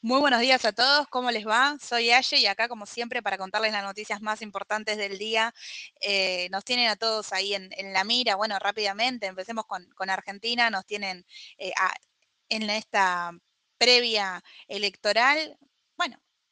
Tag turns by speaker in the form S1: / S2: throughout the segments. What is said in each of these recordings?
S1: Muy buenos días a todos, ¿cómo les va? Soy Aye y acá como siempre para contarles las noticias más importantes del día. Eh, nos tienen a todos ahí en, la mira. Bueno, rápidamente, empecemos con, Argentina. Nos tienen eh, en esta previa electoral.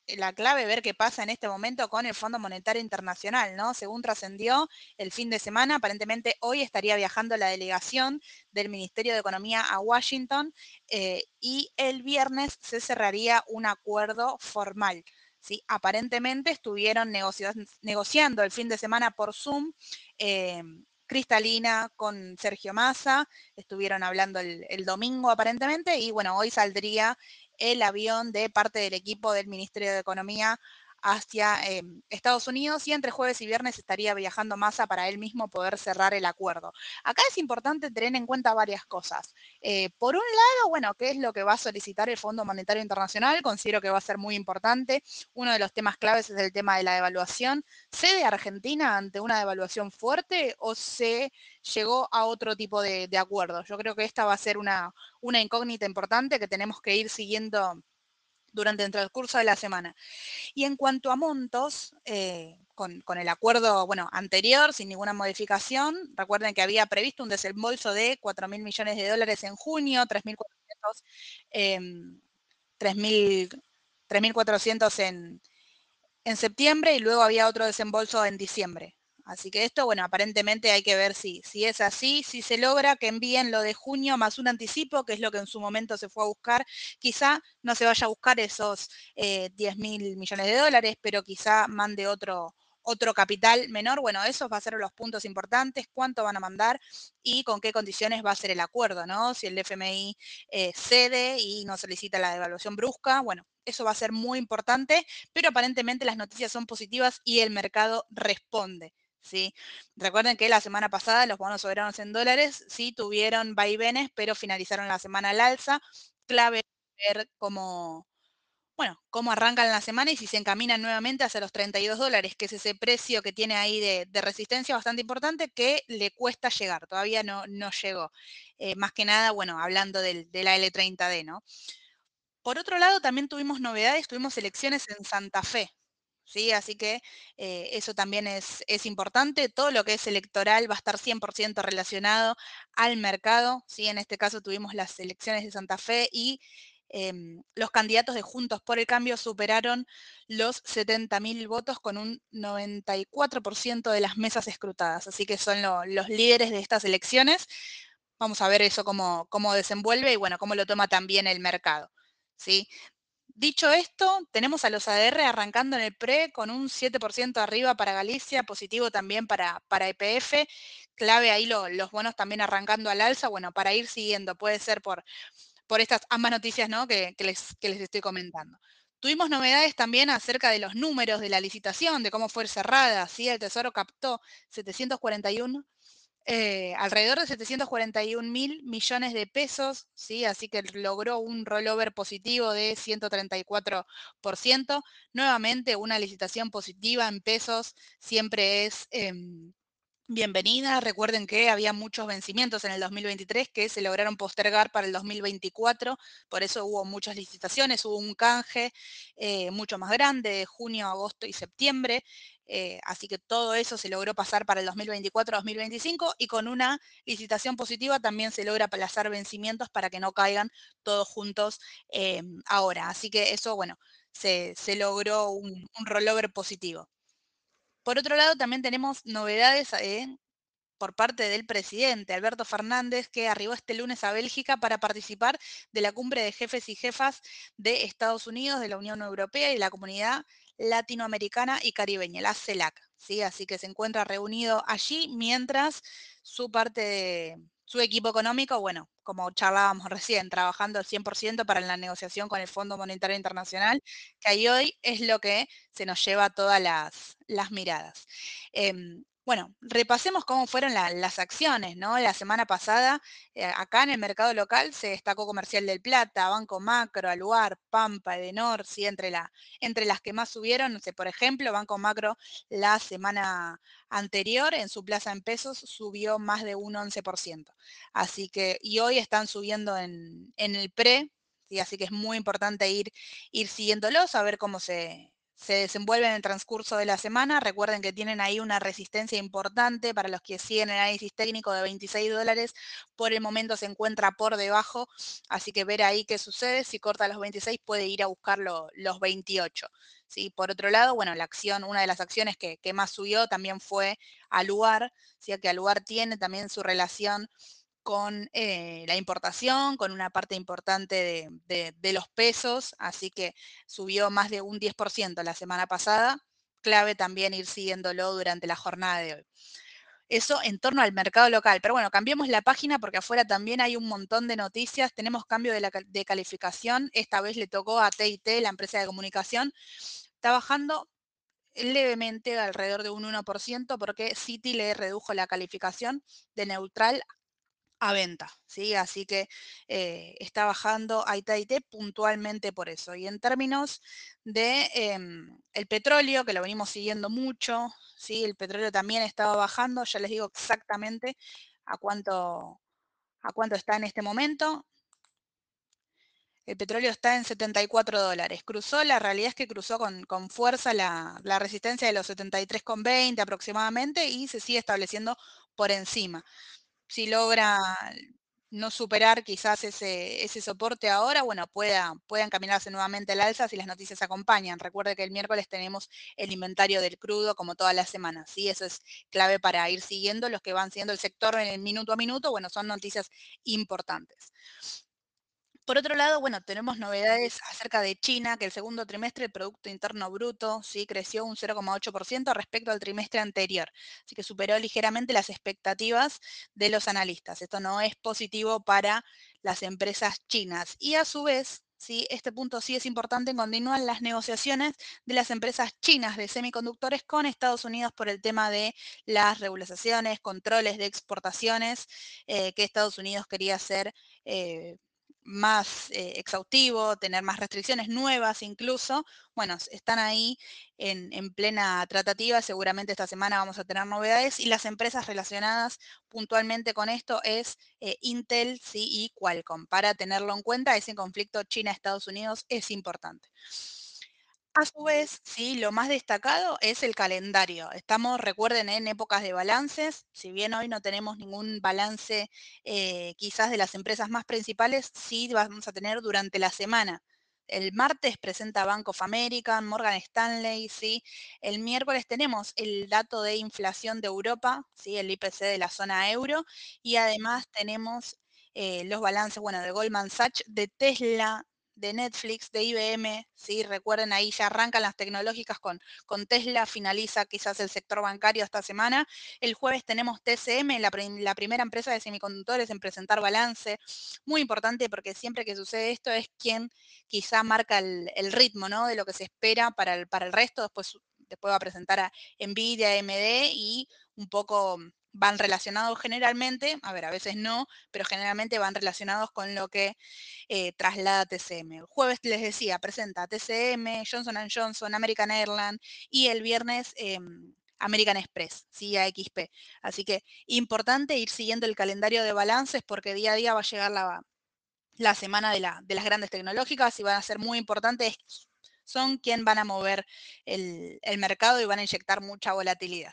S1: La clave ver qué pasa en este momento con el Fondo Monetario Internacional, ¿no? Según trascendió el fin de semana, aparentemente hoy estaría viajando la delegación del Ministerio de Economía a Washington eh, y el viernes se cerraría un acuerdo formal. ¿sí? Aparentemente estuvieron negociando el fin de semana por Zoom. Eh, Cristalina con Sergio Massa, estuvieron hablando el, domingo aparentemente y bueno, hoy saldría el avión de parte del equipo del Ministerio de Economía hacia em, Estados Unidos y entre jueves y viernes estaría viajando Massa para él mismo poder cerrar el acuerdo. Acá es importante tener en cuenta varias cosas. Eh, por un lado, bueno, ¿qué es lo que va a solicitar el Fondo Monetario Internacional? Considero que va a ser muy importante. Uno de los temas claves es el tema de la devaluación. ¿Cede Argentina ante una devaluación fuerte o se llegó a otro tipo de, de acuerdo? Yo creo que esta va a ser una, una incógnita importante que tenemos que ir siguiendo durante el transcurso de la semana. Y en cuanto a montos, eh, con, el acuerdo bueno, anterior, sin ninguna modificación, recuerden que había previsto un desembolso de 4 mil millones de dólares en junio, 3.400 eh, en, en septiembre y luego había otro desembolso en diciembre. Así que esto, bueno, aparentemente hay que ver si, si es así, si se logra que envíen lo de junio más un anticipo, que es lo que en su momento se fue a buscar. Quizá no se vaya a buscar esos 10 eh, mil millones de dólares, pero quizá mande otro, otro capital menor, bueno, esos van a ser los puntos importantes, cuánto van a mandar y con qué condiciones va a ser el acuerdo, ¿no? Si el FMI eh, cede y no solicita la devaluación brusca, bueno, eso va a ser muy importante, pero aparentemente las noticias son positivas y el mercado responde. ¿Sí? Recuerden que la semana pasada los bonos soberanos en dólares sí tuvieron vaivenes, pero finalizaron la semana al alza. Clave ver cómo, bueno, cómo arrancan la semana y si se encaminan nuevamente hacia los 32 dólares, que es ese precio que tiene ahí de, resistencia bastante importante que le cuesta llegar, todavía no, no llegó. Eh, más que nada, bueno, hablando de la L30D, ¿no? Por otro lado, también tuvimos novedades, tuvimos elecciones en Santa Fe, ¿sí? Así que eh, eso también es, importante. Todo lo que es electoral va a estar 100% relacionado al mercado, ¿sí? En este caso tuvimos las elecciones de Santa Fe y em, los candidatos de Juntos por el Cambio superaron los 70.000 votos con un 94% de las mesas escrutadas. Así que son los líderes de estas elecciones. Vamos a ver eso cómo, cómo desenvuelve y bueno, cómo lo toma también el mercado. ¿sí? Dicho esto, tenemos a los ADR arrancando en el PRE con un 7% arriba para Galicia, positivo también para, para EPF, clave ahí los bonos también arrancando al alza, bueno, para ir siguiendo, puede ser por, por estas ambas noticias ¿no? que, les, que les estoy comentando. Tuvimos novedades también acerca de los números de la licitación, de cómo fue cerrada, ¿sí? El Tesoro captó 741 eh, alrededor de 741 mil millones de pesos, ¿sí? así que logró un rollover positivo de 134%. Nuevamente, una licitación positiva en pesos siempre es em, bienvenida. Recuerden que había muchos vencimientos en el 2023 que se lograron postergar para el 2024, por eso hubo muchas licitaciones, hubo un canje eh, mucho más grande de junio, agosto y septiembre. Eh, así que todo eso se logró pasar para el 2024-2025 y con una licitación positiva también se logra aplazar vencimientos para que no caigan todos juntos eh, ahora. Así que eso, bueno, se, logró un, rollover positivo. Por otro lado, también tenemos novedades eh, por parte del presidente Alberto Fernández, que arribó este lunes a Bélgica para participar de la cumbre de jefes y jefas de Estados Unidos, de la Unión Europea y la comunidad latinoamericana y caribeña, la CELAC. ¿sí? Así que se encuentra reunido allí mientras su parte de su equipo económico, bueno, como charlábamos recién, trabajando al 100% para la negociación con el Fondo Monetario Internacional, que ahí hoy es lo que se nos lleva todas las, miradas. Em, bueno, repasemos cómo fueron las acciones, ¿no? La semana pasada, eh, acá en el mercado local se destacó Comercial del Plata, Banco Macro, Aluar, Pampa, Edenor, sí, entre, entre las que más subieron, por ejemplo, Banco Macro la semana anterior en su plaza en pesos subió más de un 11%. Así que, y hoy están subiendo en, en el pre, ¿sí? Así que es muy importante ir, ir siguiéndolos, a ver cómo se, se desenvuelven en el transcurso de la semana. Recuerden que tienen ahí una resistencia importante para los que siguen el análisis técnico de 26 dólares. Por el momento se encuentra por debajo, así que ver ahí qué sucede. Si corta los 26 puede ir a buscar los 28. ¿sí? Por otro lado, bueno, la acción, una de las acciones que, más subió también fue Aluar, ¿sí? que Aluar tiene también su relación con eh, la importación, con una parte importante de, los pesos, así que subió más de un 10% la semana pasada. Clave también ir siguiéndolo durante la jornada de hoy. Eso en torno al mercado local. Pero bueno, cambiemos la página porque afuera también hay un montón de noticias. Tenemos cambio de, la, de calificación. Esta vez le tocó a TIT, la empresa de comunicación. Está bajando levemente alrededor de un 1% porque Citi le redujo la calificación de neutral a venta, ¿sí? Así que eh, está bajando IT puntualmente por eso. Y en términos de em, el petróleo, que lo venimos siguiendo mucho, ¿sí? El petróleo también estaba bajando, ya les digo exactamente a cuánto, a cuánto está en este momento. El petróleo está en 74 dólares. Cruzó, la realidad es que cruzó con, con fuerza la, la, resistencia de los 73,20 aproximadamente y se sigue estableciendo por encima si logra no superar quizás ese, ese soporte ahora, bueno, pueda, pueda encaminarse nuevamente al alza si las noticias acompañan. Recuerde que el miércoles tenemos el inventario del crudo como todas las semanas, ¿sí? Eso es clave para ir siguiendo los que van siguiendo el sector en el minuto a minuto, bueno, son noticias importantes. Por otro lado, bueno, tenemos novedades acerca de China, que el segundo trimestre el Producto Interno Bruto sí creció un 0,8% respecto al trimestre anterior, así que superó ligeramente las expectativas de los analistas. Esto no es positivo para las empresas chinas. Y a su vez, ¿sí? este punto sí es importante, continúan las negociaciones de las empresas chinas de semiconductores con Estados Unidos por el tema de las regulaciones, controles de exportaciones eh, que Estados Unidos quería hacer. Eh, más eh, exhaustivo, tener más restricciones nuevas incluso. Bueno, están ahí en, plena tratativa, seguramente esta semana vamos a tener novedades y las empresas relacionadas puntualmente con esto es eh, Intel ¿sí? y Qualcomm. Para tenerlo en cuenta, ese conflicto China-Estados Unidos es importante. A su vez, sí, lo más destacado es el calendario. Estamos, recuerden, en épocas de balances. Si bien hoy no tenemos ningún balance eh, quizás de las empresas más principales, sí vamos a tener durante la semana. El martes presenta Bank of America, Morgan Stanley, ¿sí? El miércoles tenemos el dato de inflación de Europa, ¿sí? El IPC de la zona euro. Y además tenemos eh, los balances, bueno, de Goldman Sachs, de Tesla, de Netflix, de IBM, ¿sí? recuerden ahí ya arrancan las tecnológicas con, con Tesla, finaliza quizás el sector bancario esta semana. El jueves tenemos TCM, la, primera empresa de semiconductores en presentar balance. Muy importante porque siempre que sucede esto es quien quizá marca el, ritmo ¿no? de lo que se espera para el, para el resto. Después, después va a presentar a Nvidia, AMD y un poco van relacionados generalmente, a ver, a veces no, pero generalmente van relacionados con lo que eh, traslada TCM. El jueves les decía, presenta TCM, Johnson Johnson, American Airlines y el viernes em, American Express, ¿sí? XP. Así que importante ir siguiendo el calendario de balances porque día a día va a llegar la, la semana de, la, de las grandes tecnológicas y van a ser muy importantes son quien van a mover el, mercado y van a inyectar mucha volatilidad.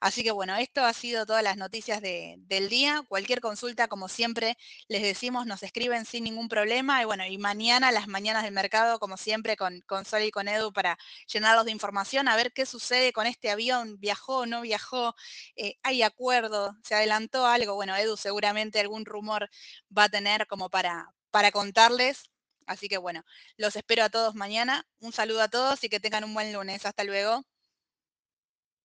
S1: Así que bueno, esto ha sido todas las noticias del día. Cualquier consulta, como siempre, les decimos, nos escriben sin ningún problema. Y bueno, y mañana, las mañanas del mercado, como siempre, con, con Sol y con Edu para llenarlos de información, a ver qué sucede con este avión, viajó, no viajó, eh, hay acuerdo, se adelantó algo. Bueno, Edu seguramente algún rumor va a tener como para, para contarles Así que bueno, los espero a todos mañana. Un saludo a todos y que tengan un buen lunes. Hasta luego.